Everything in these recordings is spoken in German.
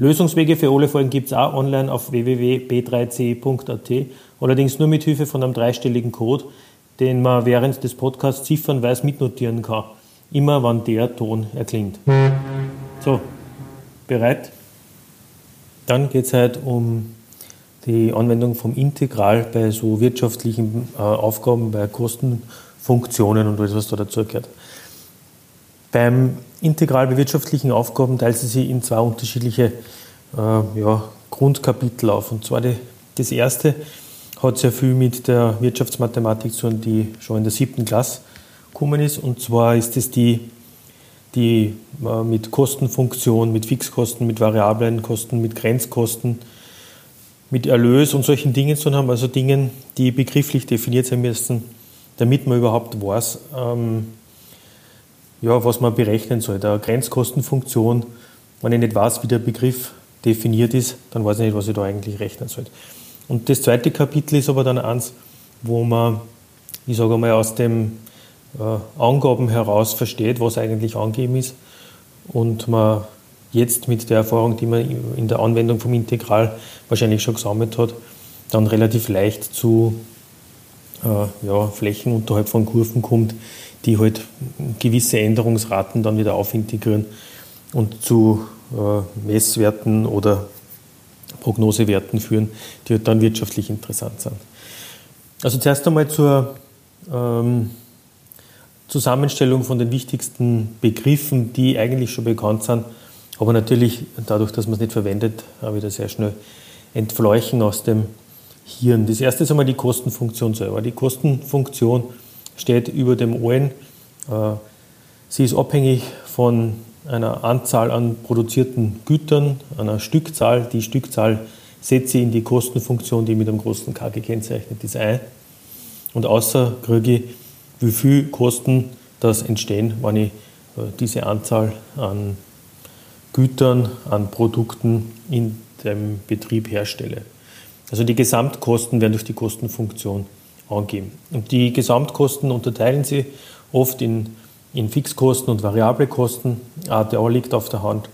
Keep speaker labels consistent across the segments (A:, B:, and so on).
A: Lösungswege für alle Folgen gibt es auch online auf www.b3c.at, allerdings nur mit Hilfe von einem dreistelligen Code, den man während des Podcasts ziffernweise mitnotieren kann. Immer wann der Ton erklingt. So, bereit? Dann geht es halt um die Anwendung vom Integral bei so wirtschaftlichen äh, Aufgaben, bei Kostenfunktionen und alles, was da dazu gehört. Beim Integral bei wirtschaftlichen Aufgaben teilt sie sich in zwei unterschiedliche äh, ja, Grundkapitel auf. Und zwar die, das erste hat sehr viel mit der Wirtschaftsmathematik zu tun, die schon in der siebten Klasse gekommen ist. Und zwar ist es die, die äh, mit Kostenfunktion, mit Fixkosten, mit variablen Kosten, mit Grenzkosten, mit Erlös und solchen Dingen zu haben, also Dingen, die begrifflich definiert sein müssen, damit man überhaupt weiß, ähm, ja, was man berechnen soll. Der Grenzkostenfunktion, wenn ich nicht weiß, wie der Begriff definiert ist, dann weiß ich nicht, was ich da eigentlich rechnen soll. Und das zweite Kapitel ist aber dann eins, wo man, ich sage mal, aus den äh, Angaben heraus versteht, was eigentlich angegeben ist und man jetzt mit der Erfahrung, die man in der Anwendung vom Integral wahrscheinlich schon gesammelt hat, dann relativ leicht zu äh, ja, Flächen unterhalb von Kurven kommt, die halt gewisse Änderungsraten dann wieder aufintegrieren und zu äh, Messwerten oder Prognosewerten führen, die halt dann wirtschaftlich interessant sind. Also zuerst einmal zur ähm, Zusammenstellung von den wichtigsten Begriffen, die eigentlich schon bekannt sind, aber natürlich dadurch, dass man es nicht verwendet, wieder sehr schnell entfleuchen aus dem Hirn. Das erste ist einmal die Kostenfunktion selber. Die Kostenfunktion steht über dem allen. Äh, sie ist abhängig von einer Anzahl an produzierten Gütern, einer Stückzahl. Die Stückzahl setze ich in die Kostenfunktion, die mit einem großen K gekennzeichnet ist, ein. Und außer kriege ich, wie viel Kosten das entstehen, wenn ich äh, diese Anzahl an Gütern, an Produkten in dem Betrieb herstelle. Also die Gesamtkosten werden durch die Kostenfunktion angeben. Und die Gesamtkosten unterteilen sie oft in, in Fixkosten und variable Kosten. Der liegt auf der Hand,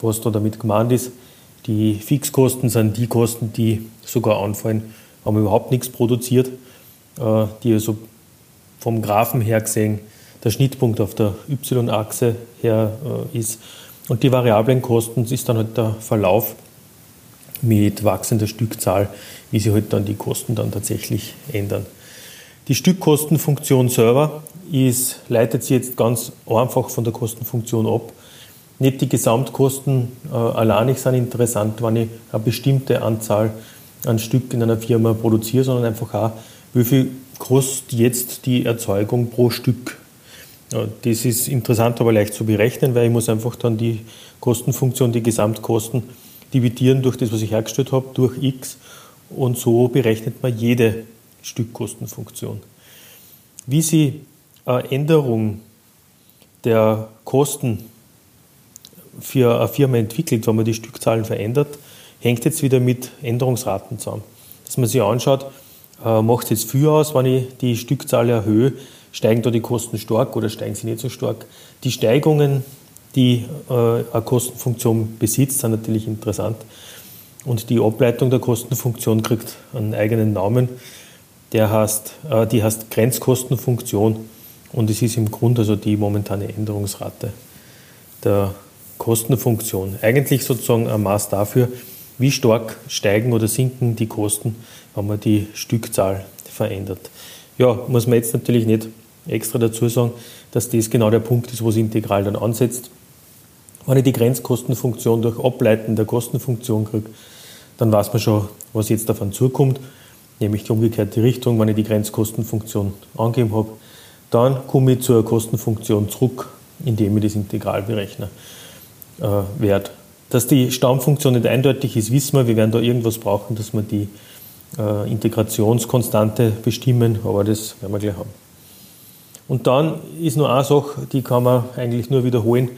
A: was da damit gemeint ist. Die Fixkosten sind die Kosten, die sogar anfallen, wenn man überhaupt nichts produziert, äh, die also vom Graphen her gesehen der Schnittpunkt auf der Y-Achse her äh, ist. Und die variablen Kosten ist dann halt der Verlauf mit wachsender Stückzahl, wie sich halt dann die Kosten dann tatsächlich ändern. Die Stückkostenfunktion selber ist, leitet sich jetzt ganz einfach von der Kostenfunktion ab. Nicht die Gesamtkosten äh, alleinig sind interessant, wenn ich eine bestimmte Anzahl an Stück in einer Firma produziere, sondern einfach auch, wie viel kostet jetzt die Erzeugung pro Stück. Das ist interessant, aber leicht zu berechnen, weil ich muss einfach dann die Kostenfunktion, die Gesamtkosten dividieren durch das, was ich hergestellt habe, durch x und so berechnet man jede Stückkostenfunktion. Wie sie eine Änderung der Kosten für eine Firma entwickelt, wenn man die Stückzahlen verändert, hängt jetzt wieder mit Änderungsraten zusammen. Dass man sich anschaut, äh, macht es jetzt viel aus, wenn ich die Stückzahl erhöhe, steigen da die Kosten stark oder steigen sie nicht so stark. Die Steigungen die äh, eine Kostenfunktion besitzt, sind natürlich interessant. Und die Ableitung der Kostenfunktion kriegt einen eigenen Namen. Der heißt, äh, die heißt Grenzkostenfunktion und es ist im Grunde also die momentane Änderungsrate der Kostenfunktion. Eigentlich sozusagen ein Maß dafür, wie stark steigen oder sinken die Kosten, wenn man die Stückzahl verändert. Ja, muss man jetzt natürlich nicht extra dazu sagen, dass das genau der Punkt ist, wo es integral dann ansetzt. Wenn ich die Grenzkostenfunktion durch Ableiten der Kostenfunktion kriege, dann weiß man schon, was jetzt davon zukommt, nämlich die umgekehrte Richtung. Wenn ich die Grenzkostenfunktion angegeben habe, dann komme ich zur Kostenfunktion zurück, indem ich das Integral berechne. Äh, Wert Dass die Stammfunktion nicht eindeutig ist, wissen wir. Wir werden da irgendwas brauchen, dass wir die äh, Integrationskonstante bestimmen, aber das werden wir gleich haben. Und dann ist nur eine Sache, die kann man eigentlich nur wiederholen,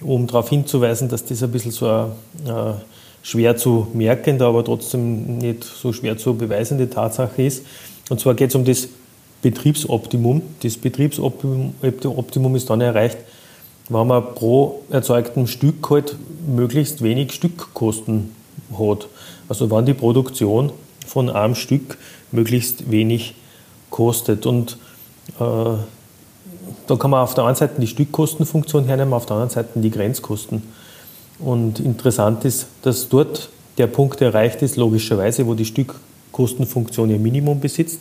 A: um darauf hinzuweisen, dass das ein bisschen so eine, äh, schwer zu merkende, aber trotzdem nicht so schwer zu beweisende Tatsache ist. Und zwar geht es um das Betriebsoptimum. Das Betriebsoptimum ist dann erreicht, wenn man pro erzeugtem Stück halt möglichst wenig Stückkosten hat. Also wenn die Produktion von einem Stück möglichst wenig kostet. Und äh, da kann man auf der einen Seite die Stückkostenfunktion hernehmen, auf der anderen Seite die Grenzkosten. Und interessant ist, dass dort der Punkt erreicht ist, logischerweise, wo die Stückkostenfunktion ihr Minimum besitzt.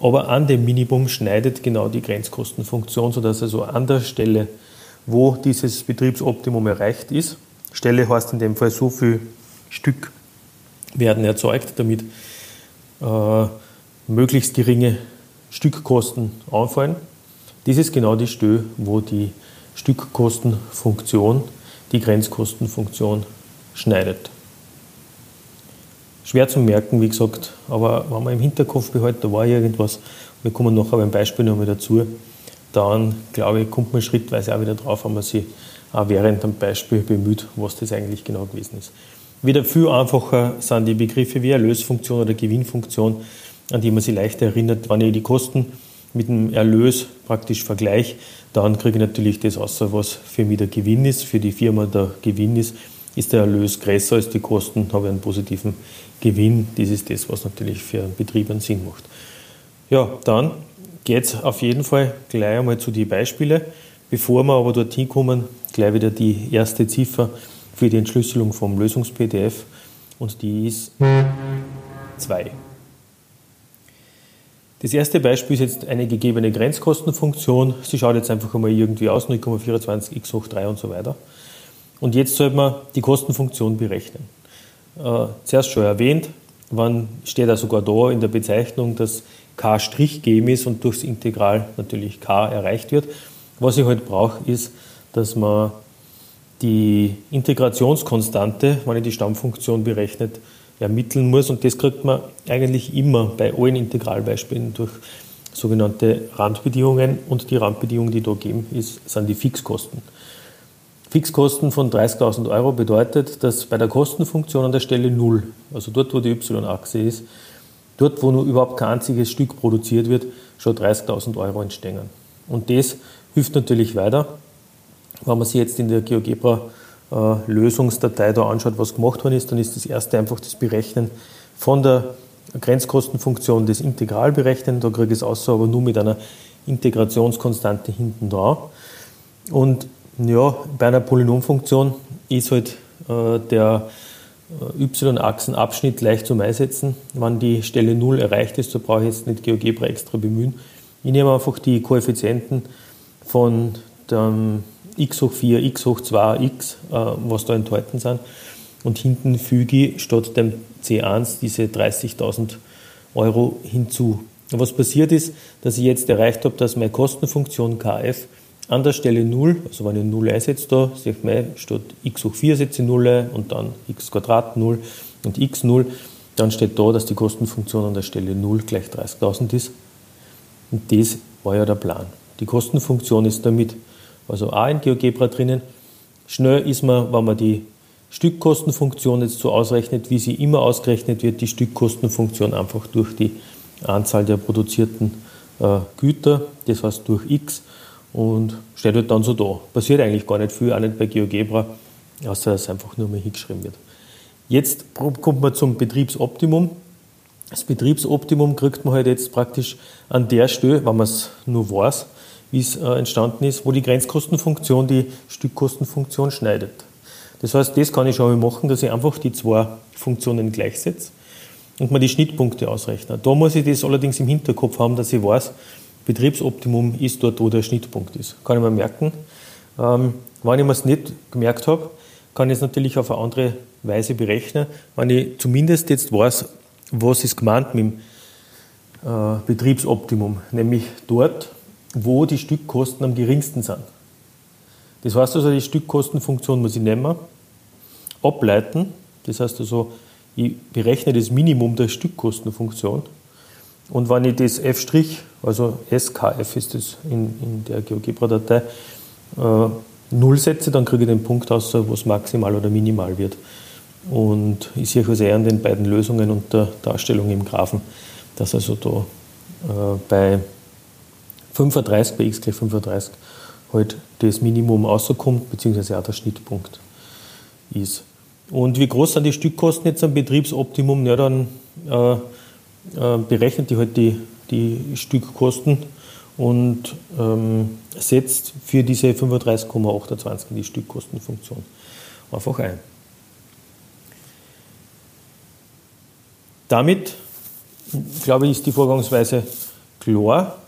A: Aber an dem Minimum schneidet genau die Grenzkostenfunktion, sodass also an der Stelle, wo dieses Betriebsoptimum erreicht ist, Stelle heißt in dem Fall so viel Stück werden erzeugt, damit äh, möglichst geringe Stückkosten anfallen. Das ist genau die Stelle, wo die Stückkostenfunktion die Grenzkostenfunktion schneidet. Schwer zu merken, wie gesagt, aber wenn man im Hinterkopf behält, da war irgendwas, wir kommen nachher beim Beispiel nochmal dazu, dann glaube ich, kommt man schrittweise auch wieder drauf, wenn man sich auch während dem Beispiel bemüht, was das eigentlich genau gewesen ist. Wieder viel einfacher sind die Begriffe wie Erlösfunktion oder Gewinnfunktion, an die man sich leicht erinnert, wenn ich die Kosten mit dem Erlös praktisch vergleiche, dann kriege ich natürlich das außer was für mich der Gewinn ist, für die Firma der Gewinn ist. Ist der Erlös größer als die Kosten, habe ich einen positiven Gewinn. Das ist das, was natürlich für einen Betrieb einen Sinn macht. Ja, dann geht es auf jeden Fall gleich einmal zu den Beispielen. Bevor wir aber dorthin kommen, gleich wieder die erste Ziffer für die Entschlüsselung vom Lösungs-PDF und die ist 2. Das erste Beispiel ist jetzt eine gegebene Grenzkostenfunktion. Sie schaut jetzt einfach einmal irgendwie aus, 0,24 x hoch 3 und so weiter. Und jetzt sollte man die Kostenfunktion berechnen. Äh, zuerst schon erwähnt, wann steht da sogar da in der Bezeichnung, dass k' gegeben ist und durchs Integral natürlich k erreicht wird. Was ich halt brauche, ist, dass man die Integrationskonstante, wenn ich die Stammfunktion berechnet, ermitteln muss. Und das kriegt man eigentlich immer bei allen Integralbeispielen durch sogenannte Randbedingungen. Und die Randbedingung, die da geben, ist, sind die Fixkosten. Fixkosten von 30.000 Euro bedeutet, dass bei der Kostenfunktion an der Stelle 0, also dort, wo die y-Achse ist, dort, wo nur überhaupt kein einziges Stück produziert wird, schon 30.000 Euro entstehen. Und das hilft natürlich weiter, wenn man sich jetzt in der GeoGebra Lösungsdatei da anschaut, was gemacht worden ist, dann ist das erste einfach das Berechnen von der Grenzkostenfunktion des Integral berechnen. Da kriege ich es außer aber nur mit einer Integrationskonstante hinten dran. Und ja, bei einer Polynomfunktion ist halt äh, der äh, y-Achsenabschnitt leicht zum Einsetzen. Wenn die Stelle 0 erreicht ist, so brauche ich jetzt nicht GeoGebra extra bemühen. Ich nehme einfach die Koeffizienten von dem x hoch 4, x hoch 2, x, äh, was da enthalten sind. Und hinten füge ich statt dem C1 diese 30.000 Euro hinzu. Was passiert ist, dass ich jetzt erreicht habe, dass meine Kostenfunktion kf an der Stelle 0, also wenn ich 0 einsetze da, sehe ich statt x hoch 4 setze ich 0 und dann x Quadrat 0 und x 0, dann steht da, dass die Kostenfunktion an der Stelle 0 gleich 30.000 ist. Und das war ja der Plan. Die Kostenfunktion ist damit also auch in GeoGebra drinnen. Schnell ist man, wenn man die Stückkostenfunktion jetzt so ausrechnet, wie sie immer ausgerechnet wird, die Stückkostenfunktion einfach durch die Anzahl der produzierten äh, Güter, das heißt durch x und steht halt dann so da. Passiert eigentlich gar nicht viel, auch nicht bei GeoGebra, außer dass es einfach nur mal hingeschrieben wird. Jetzt kommt man zum Betriebsoptimum. Das Betriebsoptimum kriegt man halt jetzt praktisch an der Stelle, wenn man es nur weiß, wie es äh, entstanden ist, wo die Grenzkostenfunktion die Stückkostenfunktion schneidet. Das heißt, das kann ich schon mal machen, dass ich einfach die zwei Funktionen gleichsetze und mir die Schnittpunkte ausrechne. Da muss ich das allerdings im Hinterkopf haben, dass ich weiß, Betriebsoptimum ist dort, wo der Schnittpunkt ist. Kann ich mir merken. Ähm, wenn ich mir es nicht gemerkt habe, kann ich es natürlich auf eine andere Weise berechnen. Wenn ich zumindest jetzt weiß, was ist gemeint mit dem äh, Betriebsoptimum, nämlich dort, wo die Stückkosten am geringsten sind. Das heißt also, die Stückkostenfunktion muss ich nehmen ableiten. Das heißt also, ich berechne das Minimum der Stückkostenfunktion. Und wenn ich das f', also SKF ist das in, in der GeoGebra-Datei, äh, 0 setze, dann kriege ich den Punkt aus, wo es maximal oder minimal wird. Und ich sehe also eher an den beiden Lösungen und der Darstellung im Graphen, dass also da äh, bei 35, bei x gleich 35, halt das Minimum rauskommt, beziehungsweise auch der Schnittpunkt ist. Und wie groß sind die Stückkosten jetzt am Betriebsoptimum? Ja, dann äh, äh, berechnet die halt die, die Stückkosten und ähm, setzt für diese 35,28 die Stückkostenfunktion einfach ein. Damit, glaube ich, ist die Vorgangsweise klar.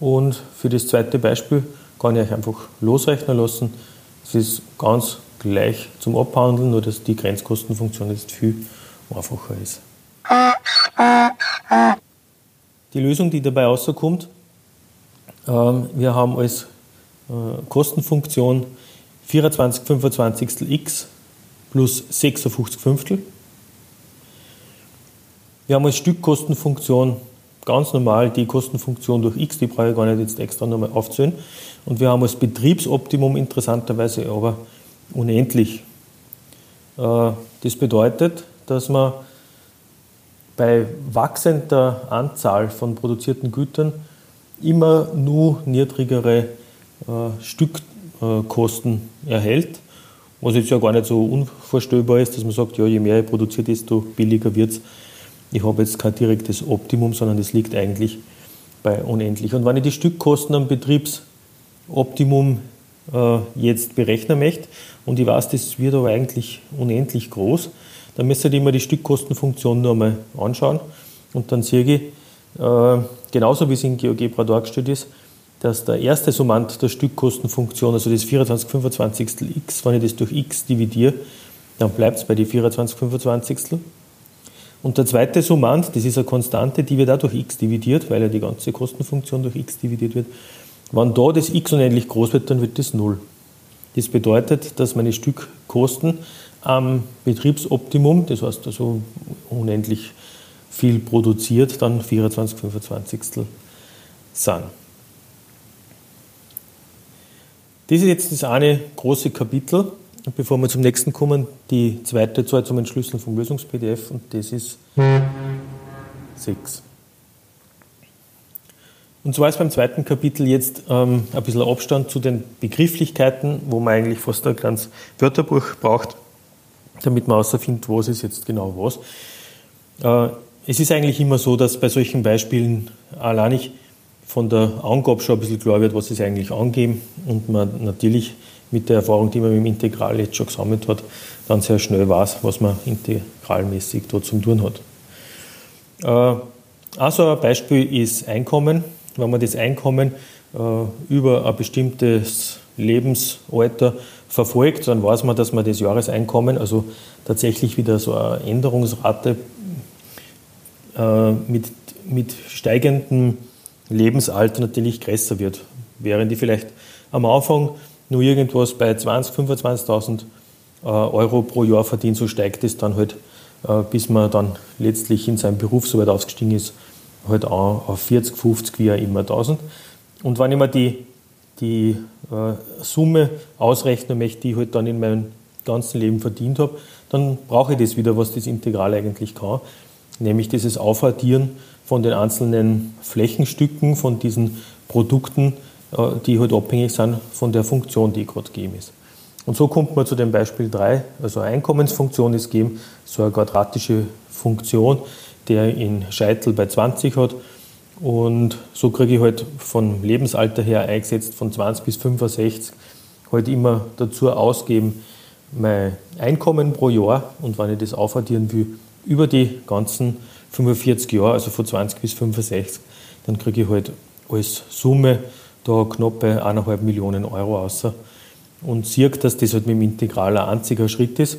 A: Und für das zweite Beispiel kann ich euch einfach losrechnen lassen. Es ist ganz gleich zum Abhandeln, nur dass die Grenzkostenfunktion jetzt viel einfacher ist. Die Lösung, die dabei rauskommt, ähm, wir haben als äh, Kostenfunktion 24 25 x plus 56 Fünftel. Wir haben als Stückkostenfunktion ganz normal die Kostenfunktion durch x, die brauche ich gar nicht jetzt extra nochmal aufzählen. Und wir haben als Betriebsoptimum interessanterweise aber unendlich. Äh, das bedeutet, dass man bei wachsender Anzahl von produzierten Gütern immer nur niedrigere äh, Stückkosten erhält. Was jetzt ja gar nicht so unvorstellbar ist, dass man sagt, ja, je mehr ich produziere, desto billiger wird es. Ich habe jetzt kein direktes Optimum, sondern das liegt eigentlich bei unendlich. Und wenn ich die Stückkosten am Betriebsoptimum äh, jetzt berechnen möchte und ich weiß, das wird aber eigentlich unendlich groß, dann müsste ich immer die Stückkostenfunktion nur einmal anschauen und dann sehe ich, äh, genauso wie es in GeoGebra dargestellt ist, dass der erste Summand der Stückkostenfunktion, also das 24 25 x, wenn ich das durch x dividiere, dann bleibt es bei die 24 25 Und der zweite Summand, das ist eine Konstante, die wird auch durch x dividiert, weil ja die ganze Kostenfunktion durch x dividiert wird. Wenn da das x unendlich groß wird, dann wird das 0. Das bedeutet, dass meine Stückkosten am Betriebsoptimum, das heißt also unendlich viel produziert, dann 24, 25 sind. Das ist jetzt das eine große Kapitel. Bevor wir zum nächsten kommen, die zweite Zahl zum Entschlüsseln vom Lösungs-PDF und das ist 6. Und zwar ist beim zweiten Kapitel jetzt ähm, ein bisschen Abstand zu den Begrifflichkeiten, wo man eigentlich fast ein kleines Wörterbuch braucht, damit man herausfindet, was ist jetzt genau was. Äh, es ist eigentlich immer so, dass bei solchen Beispielen allein nicht von der Angabe schon ein bisschen klar wird, was es eigentlich angeben und man natürlich mit der Erfahrung, die man mit dem Integral jetzt schon gesammelt hat, dann sehr schnell weiß, was man integralmäßig dort zum tun hat. Äh, also ein Beispiel ist Einkommen wenn man das Einkommen äh, über ein bestimmtes Lebensalter verfolgt, dann weiß man, dass man das Jahreseinkommen, also tatsächlich wieder so eine Änderungsrate äh, mit, mit steigendem Lebensalter natürlich größer wird. Während die vielleicht am Anfang nur irgendwas bei 20.000, 25.000 äh, Euro pro Jahr verdient, so steigt es dann halt, bis man dann letztlich in seinem Beruf so weit ausgestiegen ist, halt auch auf 40, 50, wie auch immer 1000. Und wenn ich mir die, die äh, Summe ausrechnen möchte, die ich halt dann in meinem ganzen Leben verdient habe, dann brauche ich das wieder, was das Integral eigentlich kann, nämlich dieses Aufaddieren von den einzelnen Flächenstücken, von diesen Produkten, äh, die halt abhängig sind von der Funktion, die gerade gegeben ist. Und so kommt man zu dem Beispiel 3, also eine Einkommensfunktion ist gegeben, so eine quadratische Funktion, der in Scheitel bei 20 hat. Und so kriege ich halt vom Lebensalter her eingesetzt von 20 bis 65 halt immer dazu ausgeben, mein Einkommen pro Jahr und wenn ich das aufaddieren will, über die ganzen 45 Jahre, also von 20 bis 65, dann kriege ich halt als Summe da knappe 1,5 Millionen Euro raus und sehe, dass das halt mit dem Integral ein einziger Schritt ist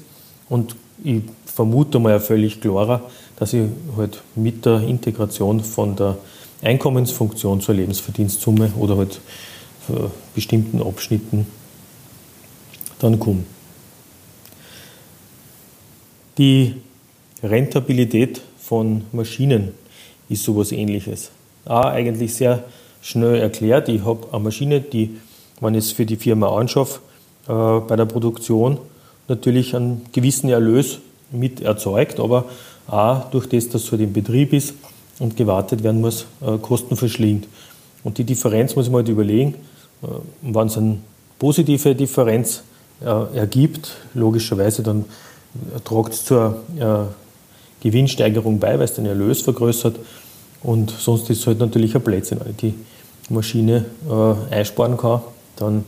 A: und ich vermute mal völlig klarer, dass ich halt mit der Integration von der Einkommensfunktion zur Lebensverdienstsumme oder halt äh, bestimmten Abschnitten dann komme. Die Rentabilität von Maschinen ist sowas ähnliches. Auch eigentlich sehr schnell erklärt. Ich habe eine Maschine, die, wenn ich es für die Firma anschaffe, äh, bei der Produktion natürlich einen gewissen Erlös mit erzeugt, aber auch durch das, dass es halt im Betrieb ist und gewartet werden muss, äh, Kosten verschlingt. Und die Differenz muss man halt überlegen, äh, wenn es eine positive Differenz äh, ergibt, logischerweise dann tragt es zur äh, Gewinnsteigerung bei, weil es den Erlös vergrößert. Und sonst ist es halt natürlich ein Blödsinn. Ich die Maschine äh, einsparen kann, dann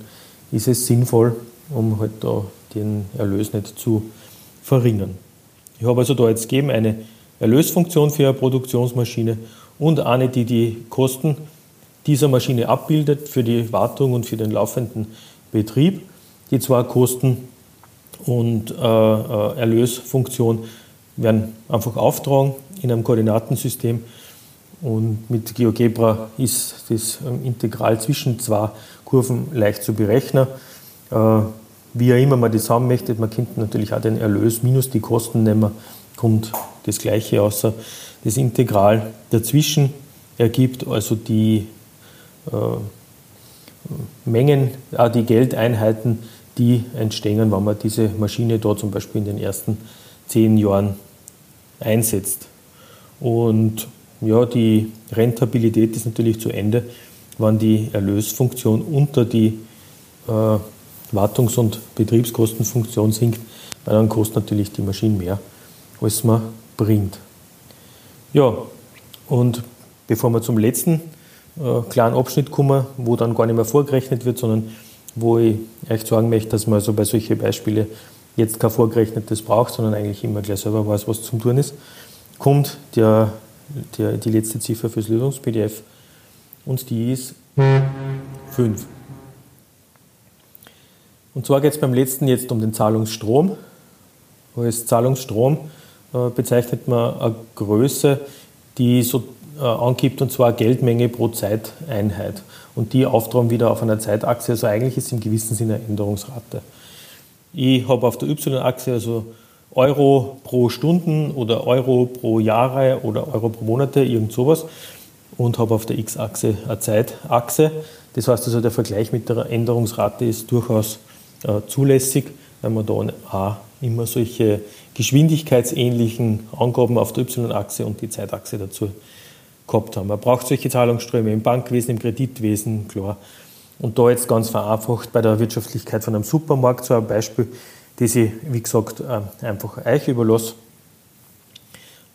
A: ist es sinnvoll, um halt da den Erlös nicht zu verringern. Ich habe also da jetzt gegeben eine Erlösfunktion für eine Produktionsmaschine und eine, die die Kosten dieser Maschine abbildet für die Wartung und für den laufenden Betrieb. Die zwei Kosten und äh, äh, Erlösfunktion werden einfach auftragen in einem Koordinatensystem. Und mit GeoGebra ist das Integral zwischen zwei Kurven leicht zu berechnen. Äh, wie auch immer man das haben möchte, man könnte natürlich auch den Erlös minus die Kosten nehmen, kommt das gleiche außer das Integral dazwischen ergibt also die äh, Mengen, auch die Geldeinheiten, die entstehen, wenn man diese Maschine da zum Beispiel in den ersten zehn Jahren einsetzt. Und ja, die Rentabilität ist natürlich zu Ende, wenn die Erlösfunktion unter die äh, Wartungs- und Betriebskostenfunktion sinkt, weil dann kostet natürlich die Maschine mehr, als man bringt. Ja, und bevor wir zum letzten äh, kleinen Abschnitt kommen, wo dann gar nicht mehr vorgerechnet wird, sondern wo ich euch sagen möchte, dass man also bei solchen Beispielen jetzt kein vorgerechnetes braucht, sondern eigentlich immer gleich selber weiß, was zum tun ist, kommt der, der, die letzte Ziffer fürs Lösungs-PDF und die ist 5. Und zwar geht es beim letzten jetzt um den Zahlungsstrom. Als Zahlungsstrom äh, bezeichnet man eine Größe, die so äh, angibt, und zwar Geldmenge pro Zeiteinheit. Und die auftragen wieder auf einer Zeitachse. Also eigentlich ist es im gewissen Sinne eine Änderungsrate. Ich habe auf der Y-Achse also Euro pro Stunden oder Euro pro Jahre oder Euro pro Monate, irgend sowas. Und habe auf der X-Achse eine Zeitachse. Das heißt also, der Vergleich mit der Änderungsrate ist durchaus äh, zulässig, weil man da auch immer solche geschwindigkeitsähnlichen Angaben auf der Y-Achse und die Zeitachse dazu gehabt haben. Man braucht solche Zahlungsströme im Bankwesen, im Kreditwesen, klar. Und da jetzt ganz vereinfacht bei der Wirtschaftlichkeit von einem Supermarkt so ein Beispiel, das ich, wie gesagt, äh, einfach euch überlasse.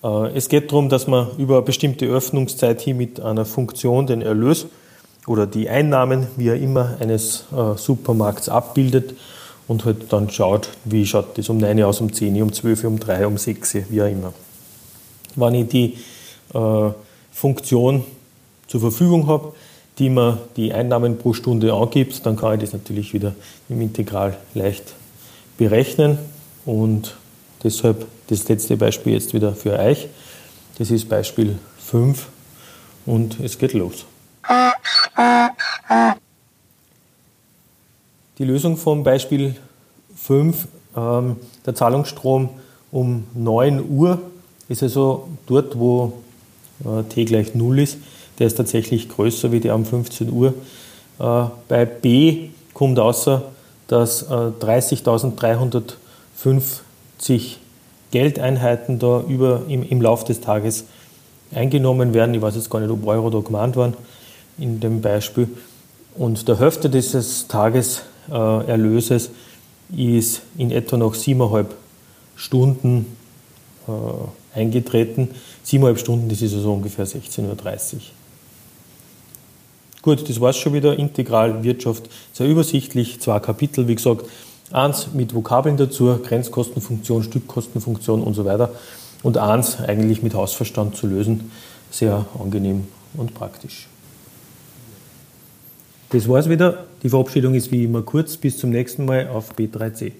A: Äh, es geht darum, dass man über eine bestimmte Öffnungszeit hin mit einer Funktion den Erlös oder die Einnahmen, wie er immer, eines äh, Supermarkts abbildet und halt dann schaut, wie schaut das um 9 aus, um 10, um 12, um 3, um 6, wie auch immer. Wenn ich die Funktion zur Verfügung habe, die mir die Einnahmen pro Stunde angibt, dann kann ich das natürlich wieder im Integral leicht berechnen. Und deshalb das letzte Beispiel jetzt wieder für euch. Das ist Beispiel 5 und es geht los. Die Lösung vom Beispiel 5, ähm, der Zahlungsstrom um 9 Uhr, ist also dort, wo äh, t gleich 0 ist. Der ist tatsächlich größer wie die um 15 Uhr. Äh, bei B kommt außer, dass 30.350 äh, Geldeinheiten da über, im, im Lauf des Tages eingenommen werden. Ich weiß jetzt gar nicht, ob Euro da gemeint waren in dem Beispiel. Und der Hälfte dieses Tageserlöses äh, ist in etwa nach siebeneinhalb Stunden äh, eingetreten. Siebeneinhalb Stunden, das ist also ungefähr 16.30 Uhr. Gut, das war es schon wieder. Integral Wirtschaft, sehr übersichtlich, zwei Kapitel, wie gesagt. Eins mit Vokabeln dazu, Grenzkostenfunktion, Stückkostenfunktion und so weiter. Und eins eigentlich mit Hausverstand zu lösen, sehr angenehm und praktisch. Das war's wieder. Die Verabschiedung ist wie immer kurz. Bis zum nächsten Mal auf B3C.